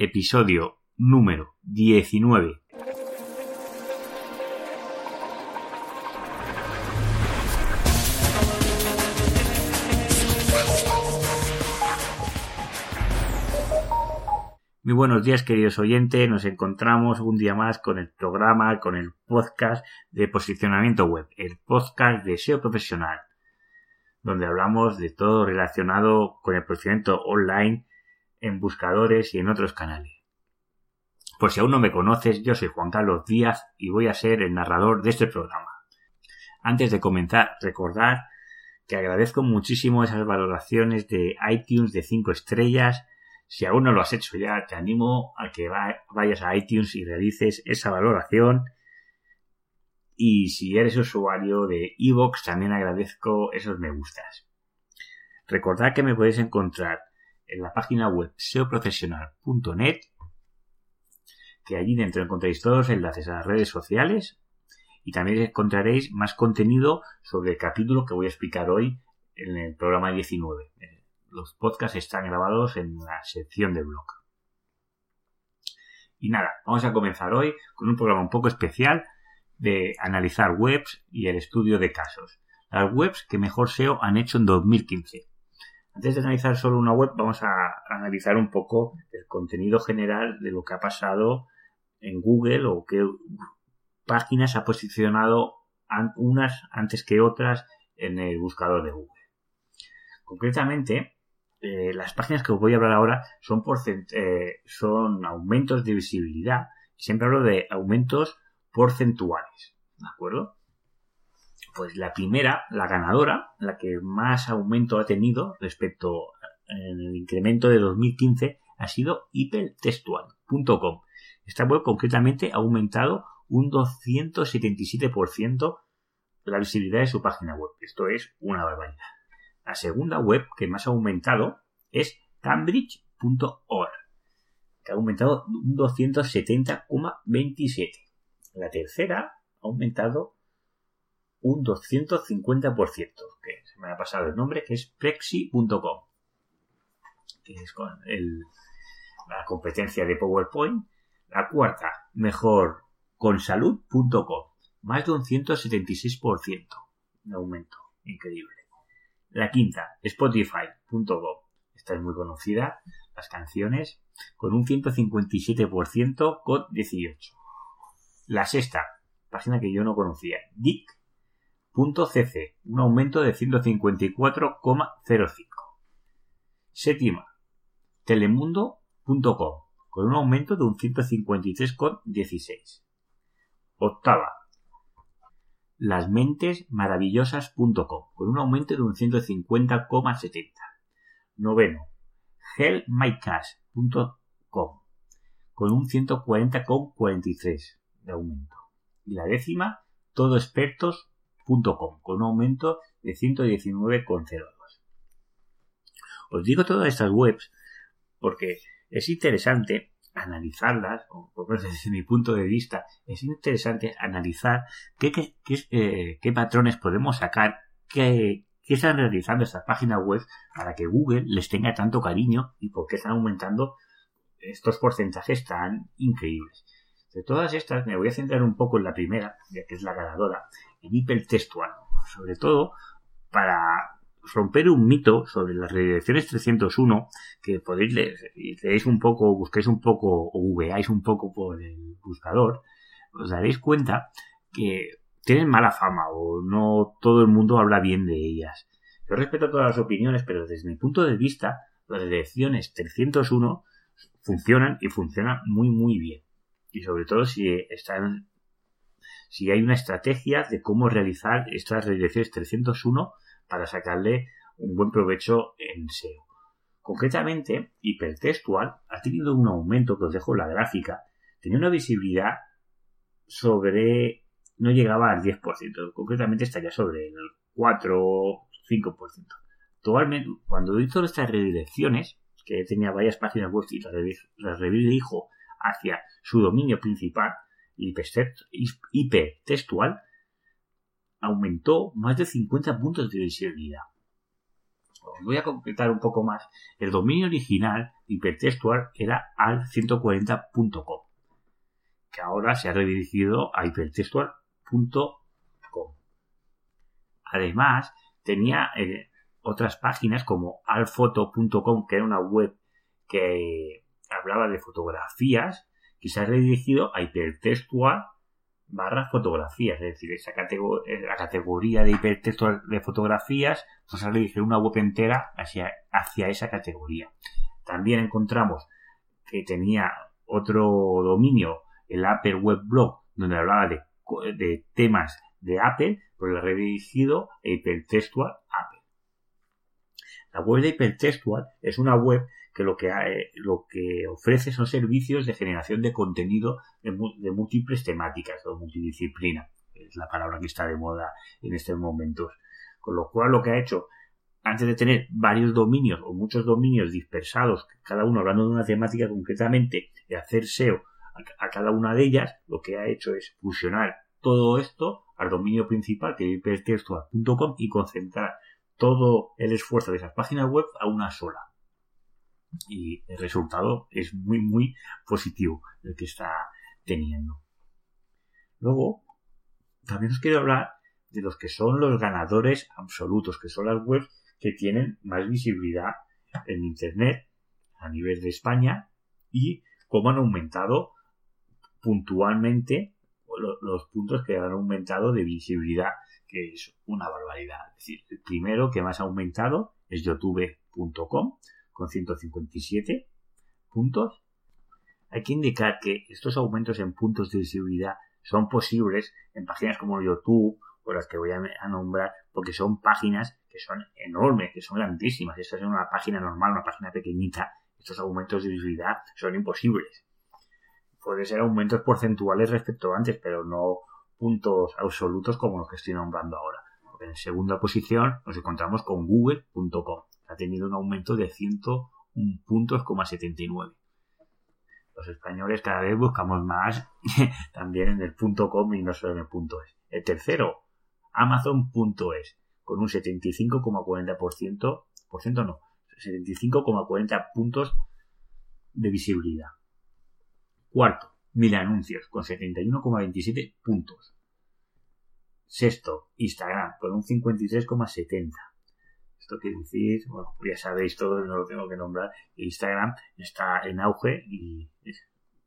episodio número 19. Muy buenos días, queridos oyentes. Nos encontramos un día más con el programa, con el podcast de posicionamiento web, el podcast de SEO profesional, donde hablamos de todo relacionado con el posicionamiento online en buscadores y en otros canales. Por si aún no me conoces, yo soy Juan Carlos Díaz y voy a ser el narrador de este programa. Antes de comenzar, recordar que agradezco muchísimo esas valoraciones de iTunes de 5 estrellas. Si aún no lo has hecho ya, te animo a que vayas a iTunes y realices esa valoración. Y si eres usuario de iVoox, también agradezco esos me gustas. Recordad que me podéis encontrar en la página web seoprofesional.net, que allí dentro encontréis todos los enlaces a las redes sociales y también encontraréis más contenido sobre el capítulo que voy a explicar hoy en el programa 19. Eh, los podcasts están grabados en la sección del blog. Y nada, vamos a comenzar hoy con un programa un poco especial de analizar webs y el estudio de casos. Las webs que mejor SEO han hecho en 2015. Antes de analizar solo una web, vamos a analizar un poco el contenido general de lo que ha pasado en Google o qué páginas ha posicionado unas antes que otras en el buscador de Google. Concretamente, eh, las páginas que os voy a hablar ahora son, eh, son aumentos de visibilidad. Siempre hablo de aumentos porcentuales. ¿De acuerdo? Pues la primera, la ganadora, la que más aumento ha tenido respecto al incremento de 2015, ha sido hipertextual.com. Esta web concretamente ha aumentado un 277% la visibilidad de su página web. Esto es una barbaridad. La segunda web que más ha aumentado es cambridge.org, que ha aumentado un 270,27. La tercera ha aumentado un 250%, que se me ha pasado el nombre, que es Prexi.com, que es con la competencia de PowerPoint. La cuarta, mejor con salud.com, más de un 176% de aumento, increíble. La quinta, spotify.com, esta es muy conocida, las canciones, con un 157% con 18. La sexta, página que yo no conocía, Dick .cc, un aumento de 154,05. Séptima, telemundo.com, con un aumento de un 153,16. Octava, lasmentesmaravillosas.com, con un aumento de un 150,70. Noveno, hellmycash.com, con un 140,43 de aumento. Y la décima, con un aumento de 119,02. Os digo todas estas webs porque es interesante analizarlas, o por lo desde mi punto de vista, es interesante analizar qué, qué, eh, patrones podemos sacar, qué, están realizando estas páginas web para que Google les tenga tanto cariño y por qué están aumentando estos porcentajes tan increíbles. De todas estas, me voy a centrar un poco en la primera, ya que es la ganadora, en hipertextual, sobre todo para romper un mito sobre las redirecciones 301 que podéis leer, leéis un poco, busquéis un poco o googleáis un poco por el buscador, os daréis cuenta que tienen mala fama o no todo el mundo habla bien de ellas. Yo respeto todas las opiniones, pero desde mi punto de vista, las redirecciones 301 funcionan y funcionan muy muy bien. Y sobre todo si están si hay una estrategia de cómo realizar estas redirecciones 301 para sacarle un buen provecho en SEO. Concretamente, hipertextual ha tenido un aumento, que os dejo la gráfica, tenía una visibilidad sobre, no llegaba al 10%, concretamente estaría sobre el 4 o 5%. Actualmente, cuando hizo estas redirecciones, que tenía varias páginas web y las redirijo hacia su dominio principal, hipertextual aumentó más de 50 puntos de visibilidad. Os voy a completar un poco más. El dominio original hipertextual era al140.com, que ahora se ha redirigido a hipertextual.com. Además, tenía eh, otras páginas como alfoto.com, que era una web que hablaba de fotografías, que se ha redirigido a hipertextual barra fotografías, es decir, esa la categoría de hipertextual de fotografías, pues ha redirigido una web entera hacia, hacia esa categoría. También encontramos que tenía otro dominio, el Apple Web Blog, donde hablaba de, de temas de Apple, pues lo ha redirigido a hipertextual Apple. La web de hipertextual es una web que lo que, eh, lo que ofrece son servicios de generación de contenido de, múltiples temáticas o multidisciplina. Es la palabra que está de moda en estos momentos. Con lo cual lo que ha hecho, antes de tener varios dominios o muchos dominios dispersados, cada uno hablando de una temática concretamente, y hacer SEO a, cada una de ellas, lo que ha hecho es fusionar todo esto al dominio principal que es hipertextual.com y concentrar todo el esfuerzo de esas páginas web a una sola. Y el resultado es muy, muy positivo el que está teniendo. Luego, también os quiero hablar de los que son los ganadores absolutos, que son las webs que tienen más visibilidad en Internet a nivel de España y cómo han aumentado puntualmente los puntos que han aumentado de visibilidad que es una barbaridad. Es decir, el primero que más ha aumentado es youtube.com con 157 puntos. Hay que indicar que estos aumentos en puntos de visibilidad son posibles en páginas como YouTube o las que voy a nombrar porque son páginas que son enormes, que son grandísimas. Esta es una página normal, una página pequeñita. Estos aumentos de visibilidad son imposibles. Puede ser aumentos porcentuales respecto a antes, pero no puntos absolutos como los que estoy nombrando ahora. En segunda posición nos encontramos con google.com. Ha tenido un aumento de 101 puntos, 79. Los españoles cada vez buscamos más también en el .com y no solo en el .es. El tercero, amazon.es, con un 75,40%, por ciento no, 75,40 puntos de visibilidad. Cuarto, mil anuncios con 71,27 puntos. Sexto, Instagram con un 53,70. Esto quiere decir, bueno, ya sabéis todo, no lo tengo que nombrar, Instagram está en auge y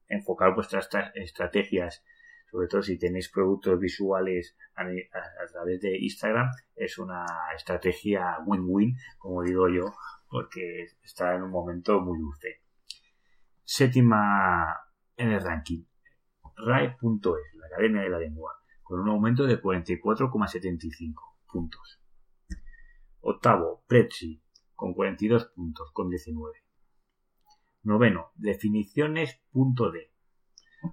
enfocar vuestras estrategias, sobre todo si tenéis productos visuales a, través de Instagram, es una estrategia win-win, como digo yo, porque está en un momento muy dulce. Séptima en el ranking. RAE.es, la Academia de la Lengua, con un aumento de 44,75 puntos. Octavo, Prezi, con 42 puntos, con 19. Noveno, definiciones.d,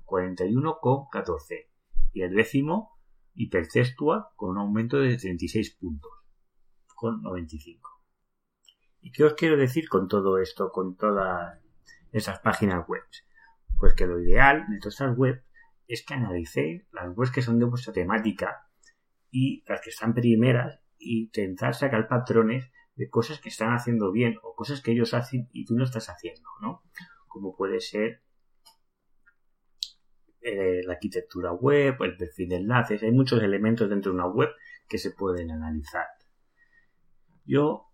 41,14. Y el décimo, hipertextua, con un aumento de 36 puntos, con 95. ¿Y qué os quiero decir con todo esto, con todas esas páginas web? Pues que lo ideal de todas estas webs es que analicéis las webs que son de vuestra temática y las que están primeras y intentar sacar patrones de cosas que están haciendo bien o cosas que ellos hacen y tú no estás haciendo, ¿no? Como puede ser eh, la arquitectura web, el perfil de enlaces, hay muchos elementos dentro de una web que se pueden analizar. Yo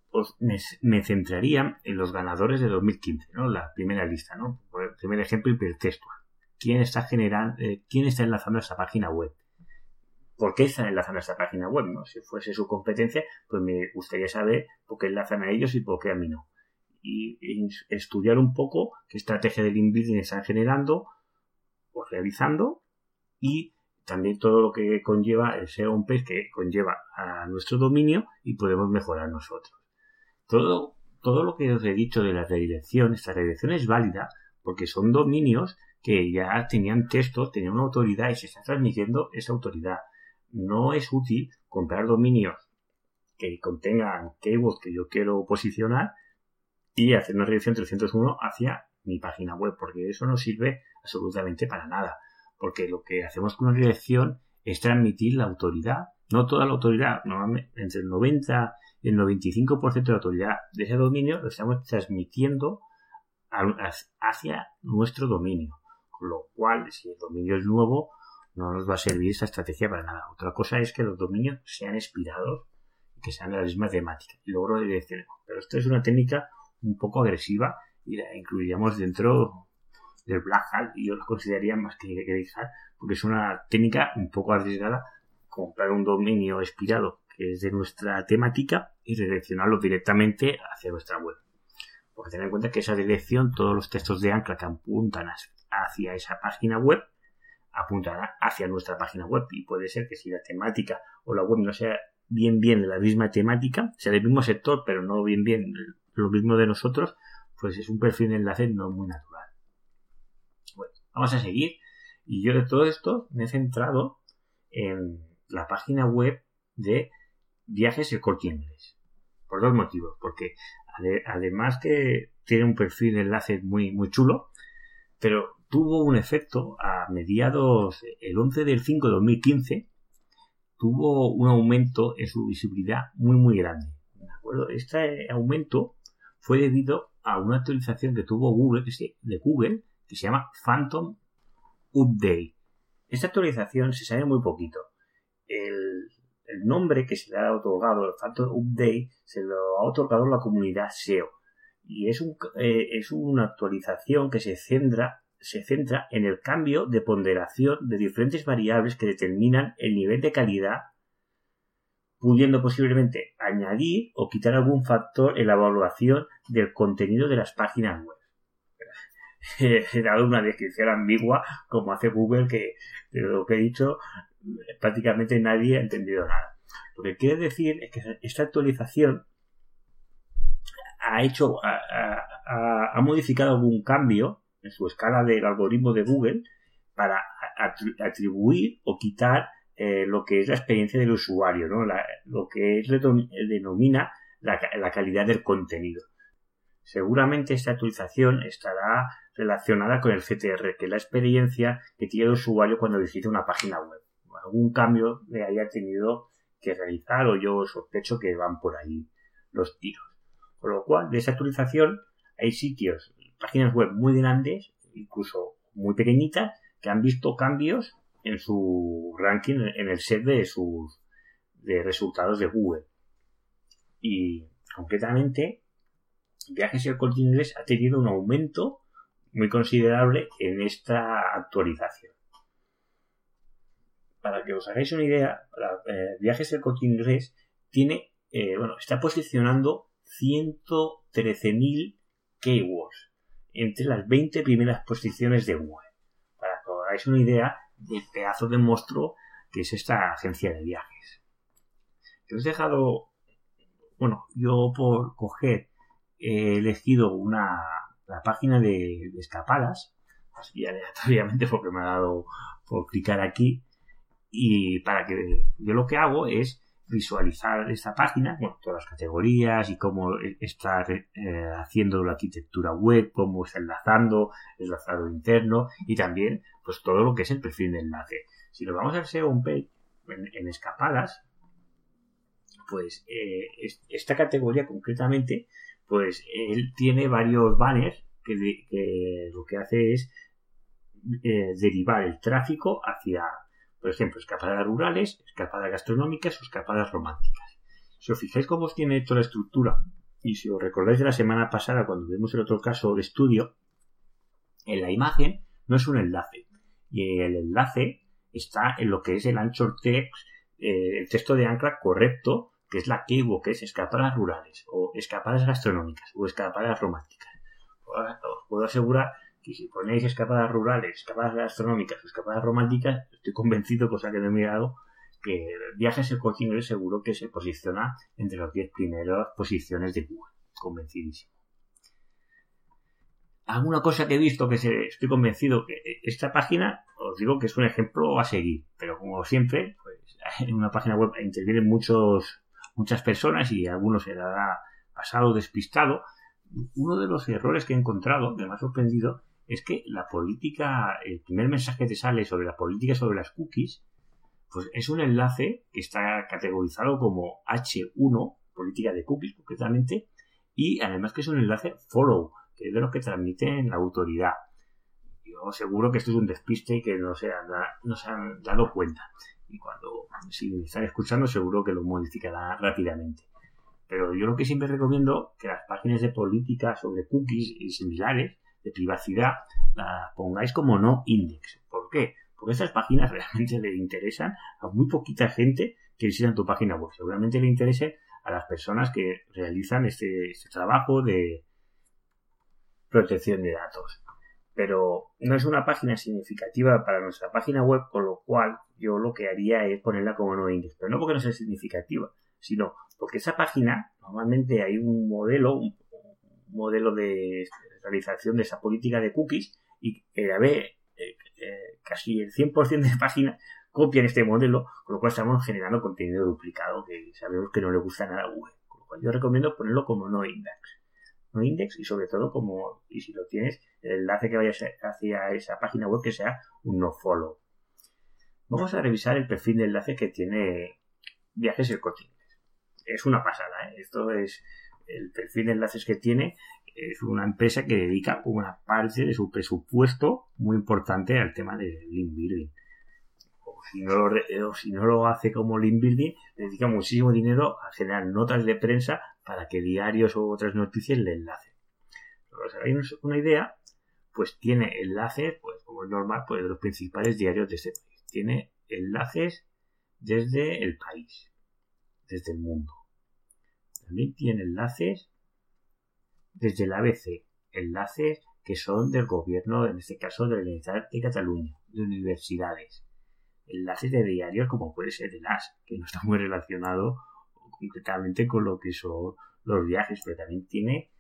me, centraría en los ganadores de 2015, ¿no? La primera lista, ¿no? Por el primer ejemplo, hipertextual. ¿Quién está generando, eh, quién está enlazando a esta página web? ¿Por qué están enlazando a esta página web? ¿no? Si fuese su competencia, pues me gustaría saber por qué enlazan a ellos y por qué a mí no. Y, estudiar un poco qué estrategia de link building están generando o realizando y también todo lo que conlleva el SEO on page que conlleva a nuestro dominio y podemos mejorar nosotros. Todo, todo lo que os he dicho de la redirección, esta redirección es válida porque son dominios que ya tenían texto, tenían una autoridad y se está transmitiendo esa autoridad. No es útil comprar dominios que contengan keywords que yo quiero posicionar y hacer una redirección 301 hacia mi página web, porque eso no sirve absolutamente para nada. Porque lo que hacemos con una redirección es transmitir la autoridad, no toda la autoridad, normalmente entre el 90 y el 95% de la autoridad de ese dominio lo estamos transmitiendo hacia nuestro dominio. Con lo cual, si el dominio es nuevo, no nos va a servir esta estrategia para nada. Otra cosa es que los dominios sean expirados y que sean de la misma temática. Y logro direccionemos. Pero esto es una técnica un poco agresiva y la incluiríamos dentro del Black Hat y yo la consideraría más que Grey Hat porque es una técnica un poco arriesgada comprar un dominio expirado que es de nuestra temática y redireccionarlo directamente hacia nuestra web. Porque tener en cuenta que esa dirección, todos los textos de ancla que apuntan hacia esa página web, apuntarán hacia nuestra página web. Y puede ser que si la temática o la web no sea bien bien de la misma temática, sea del mismo sector, pero no bien bien lo mismo de nosotros, pues es un perfil de enlace no muy natural. Bueno, vamos a seguir. Y yo de todo esto me he centrado en la página web de viajes el corte. Por dos motivos. Porque además que tiene un perfil de enlace muy, muy chulo, pero tuvo un efecto a mediados, el 11 del 5 de 2015, tuvo un aumento en su visibilidad muy, muy grande. ¿De acuerdo? Este aumento fue debido a una actualización que tuvo Google, de Google, que se llama Phantom Update. Esta actualización se sabe muy poquito. El, el nombre que se le ha otorgado, el Phantom Update, se lo ha otorgado la comunidad SEO. Y es, un, eh, es una actualización que se centra, se centra en el cambio de ponderación de diferentes variables que determinan el nivel de calidad, pudiendo posiblemente añadir o quitar algún factor en la evaluación del contenido de las páginas web. He dado una descripción ambigua, como hace Google, que de lo que he dicho prácticamente nadie ha entendido nada. Lo que quiere decir es que esta actualización ha hecho, ha, modificado algún cambio en su escala del algoritmo de Google para atribuir o quitar eh, lo que es la experiencia del usuario, ¿no? lo que es, denomina la, la calidad del contenido. Seguramente esta actualización estará relacionada con el CTR, que es la experiencia que tiene el usuario cuando visita una página web. Algún cambio le haya tenido que realizar o yo sospecho que van por ahí los tiros. Con lo cual, de esa actualización hay sitios, páginas web muy grandes, incluso muy pequeñitas, que han visto cambios en su ranking, en el set de sus de resultados de Google. Y concretamente, Viajes y el Corte Inglés ha tenido un aumento muy considerable en esta actualización. Para que os hagáis una idea, eh, Viajes y el Corte Inglés tiene, eh, bueno, está posicionando 113.000 keywords entre las 20 primeras posiciones de Google. Para que os hagáis una idea del pedazo de monstruo que es esta agencia de viajes. Os he dejado, bueno, yo por coger he elegido una, la página de, escapadas, así aleatoriamente porque me ha dado por clicar aquí, y para que yo lo que hago es visualizar esta página, con todas las categorías y cómo está eh, haciendo la arquitectura web, cómo está enlazando, el enlazado interno y también pues todo lo que es el perfil de enlace. Si nos vamos al SEO page en, escapadas, pues eh, esta categoría concretamente pues él tiene varios banners que, lo que hace es eh, derivar el tráfico hacia, por ejemplo, escapadas rurales, escapadas gastronómicas o escapadas románticas. Si os fijáis cómo tiene hecho la estructura, y si os recordáis de la semana pasada cuando vimos el otro caso de estudio, en la imagen no es un enlace. Y el enlace está en lo que es el anchor text, eh, el texto de ancla correcto que es la keyword, que es escapadas rurales, o escapadas gastronómicas, o escapadas románticas. Os puedo asegurar que si ponéis escapadas rurales, escapadas gastronómicas escapadas románticas, estoy convencido, cosa que no he mirado, que Viajes el Corte Inglés seguro que se posiciona entre las 10 primeras posiciones de Google. Convencidísimo. Alguna cosa que he visto que estoy convencido que esta página, os digo que es un ejemplo a seguir, pero como siempre, pues en una página web intervienen muchos muchas personas y algunos se ha pasado despistado. Uno de los errores que he encontrado, que me ha sorprendido, es que la política, el primer mensaje que te sale sobre la política sobre las cookies, pues es un enlace que está categorizado como H1, política de cookies concretamente, y además que es un enlace follow, que es de los que transmiten la autoridad. Yo seguro que esto es un despiste y que no se han, no se han dado cuenta. Y cuando, si me están escuchando, seguro que lo modificará rápidamente. Pero yo lo que siempre recomiendo que las páginas de política sobre cookies y similares de privacidad las pongáis como no index. ¿Por qué? Porque estas páginas realmente le interesan a muy poquita gente que visita tu página web. Seguramente le interese a las personas que realizan este, este trabajo de protección de datos. Pero no es una página significativa para nuestra página web, con lo cual yo lo que haría es ponerla como no index. Pero no porque no sea significativa, sino porque esa página normalmente hay un modelo, un modelo de realización de esa política de cookies y eh, a ver, eh, eh, casi el 100% de páginas copian este modelo, con lo cual estamos generando contenido duplicado que sabemos que no le gusta nada a Google. Con lo cual yo recomiendo ponerlo como no index. No index y sobre todo como, y si lo tienes, el enlace que vaya hacia esa página web que sea un no follow. Vamos a revisar el perfil de enlace que tiene Viajes el Corte Es una pasada. Esto es el perfil de enlaces que tiene. Es una empresa que dedica una parte de su presupuesto muy importante al tema del link building si no lo, si no lo hace como link building, dedica muchísimo dinero a generar notas de prensa para que diarios o otras noticias le enlacen. Hay una idea, pues tiene enlaces, pues como es normal, pues de los principales diarios de este país. Tiene enlaces desde el país, desde el mundo. También tiene enlaces desde el ABC, enlaces que son del gobierno, en este caso de la Universidad de Cataluña, de universidades enlaces de diarios como puede ser el AS, que no está muy relacionado concretamente con lo que son los viajes, pero también tiene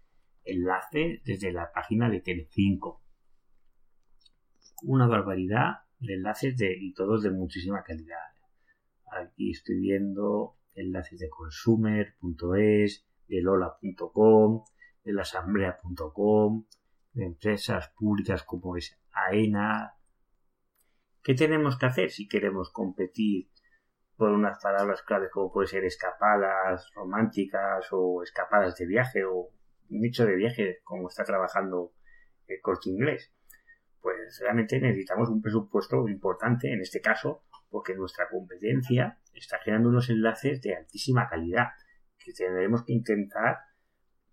enlace desde la página de Telecinco. Una barbaridad de enlaces de, y todos de muchísima calidad. Aquí estoy viendo enlaces de consumer.es, de lola.com, de la asamblea.com, de empresas públicas como es AENA, ¿Qué tenemos que hacer si queremos competir por unas palabras claves como puede ser escapadas románticas o escapadas de viaje o nicho de viaje como está trabajando el corte inglés? Pues realmente necesitamos un presupuesto importante en este caso porque nuestra competencia está generando unos enlaces de altísima calidad que tendremos que intentar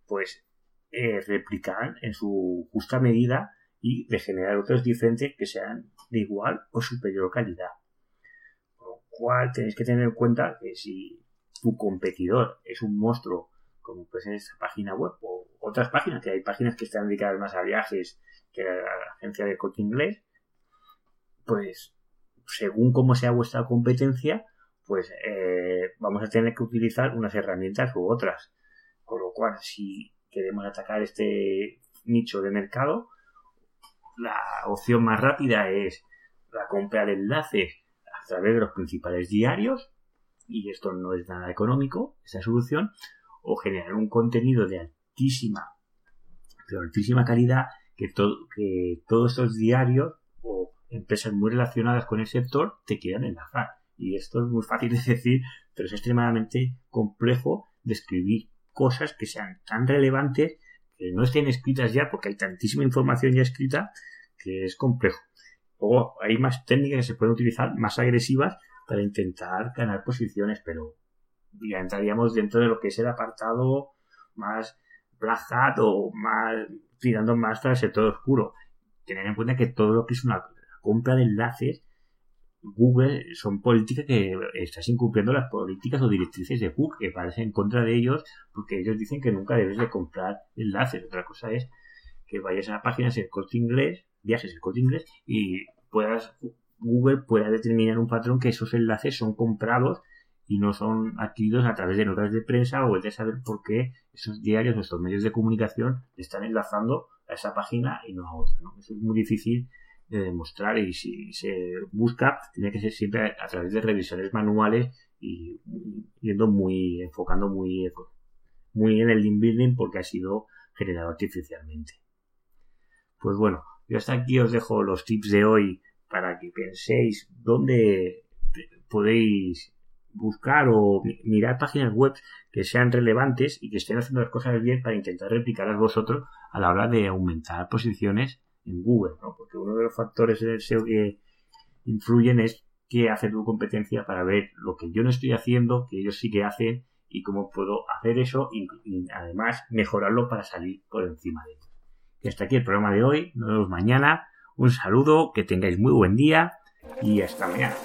pues eh, replicar en su justa medida y de generar otros diferentes que sean de igual o superior calidad. Con lo cual tenéis que tener en cuenta que si tu competidor es un monstruo, como pues en esta página web o otras páginas, que hay páginas que están dedicadas más a viajes que a la agencia de coche inglés, pues según cómo sea vuestra competencia, pues eh, vamos a tener que utilizar unas herramientas u otras. Con lo cual, si queremos atacar este nicho de mercado, la opción más rápida es la compra de enlaces a través de los principales diarios, y esto no es nada económico, esa solución, o generar un contenido de altísima, de altísima calidad que, que todos estos diarios o empresas muy relacionadas con el sector te quieran enlazar. Y esto es muy fácil de decir, pero es extremadamente complejo de escribir cosas que sean tan relevantes que no estén escritas ya porque hay tantísima información ya escrita que es complejo. Luego hay más técnicas que se pueden utilizar, más agresivas, para intentar ganar posiciones, pero ya entraríamos dentro de lo que es el apartado más black o más tirando más para el sector oscuro. Tener en cuenta que todo lo que es una compra de enlaces, Google son políticas que estás incumpliendo las políticas o directrices de Google, que parece en contra de ellos, porque ellos dicen que nunca debes de comprar enlaces. Otra cosa es que vayas a páginas en corte inglés viajes el corte inglés y puedas Google pueda determinar un patrón que esos enlaces son comprados y no son adquiridos a través de notas de prensa o de saber por qué esos diarios o estos medios de comunicación están enlazando a esa página y no a otra. Eso es muy difícil de demostrar y si se busca tiene que ser siempre a través de revisiones manuales y yendo muy enfocando muy muy en el link building porque ha sido generado artificialmente. Pues bueno, yo hasta aquí os dejo los tips de hoy para que penséis dónde podéis buscar o mirar páginas web que sean relevantes y que estén haciendo las cosas bien para intentar replicarlas vosotros a la hora de aumentar posiciones en Google, ¿no? Porque uno de los factores del SEO que influyen es qué hace tu competencia para ver lo que yo no estoy haciendo, que ellos sí que hacen y cómo puedo hacer eso y, además mejorarlo para salir por encima de ellos. Y hasta aquí el programa de hoy. Nos vemos mañana. Un saludo, que tengáis muy buen día y hasta mañana.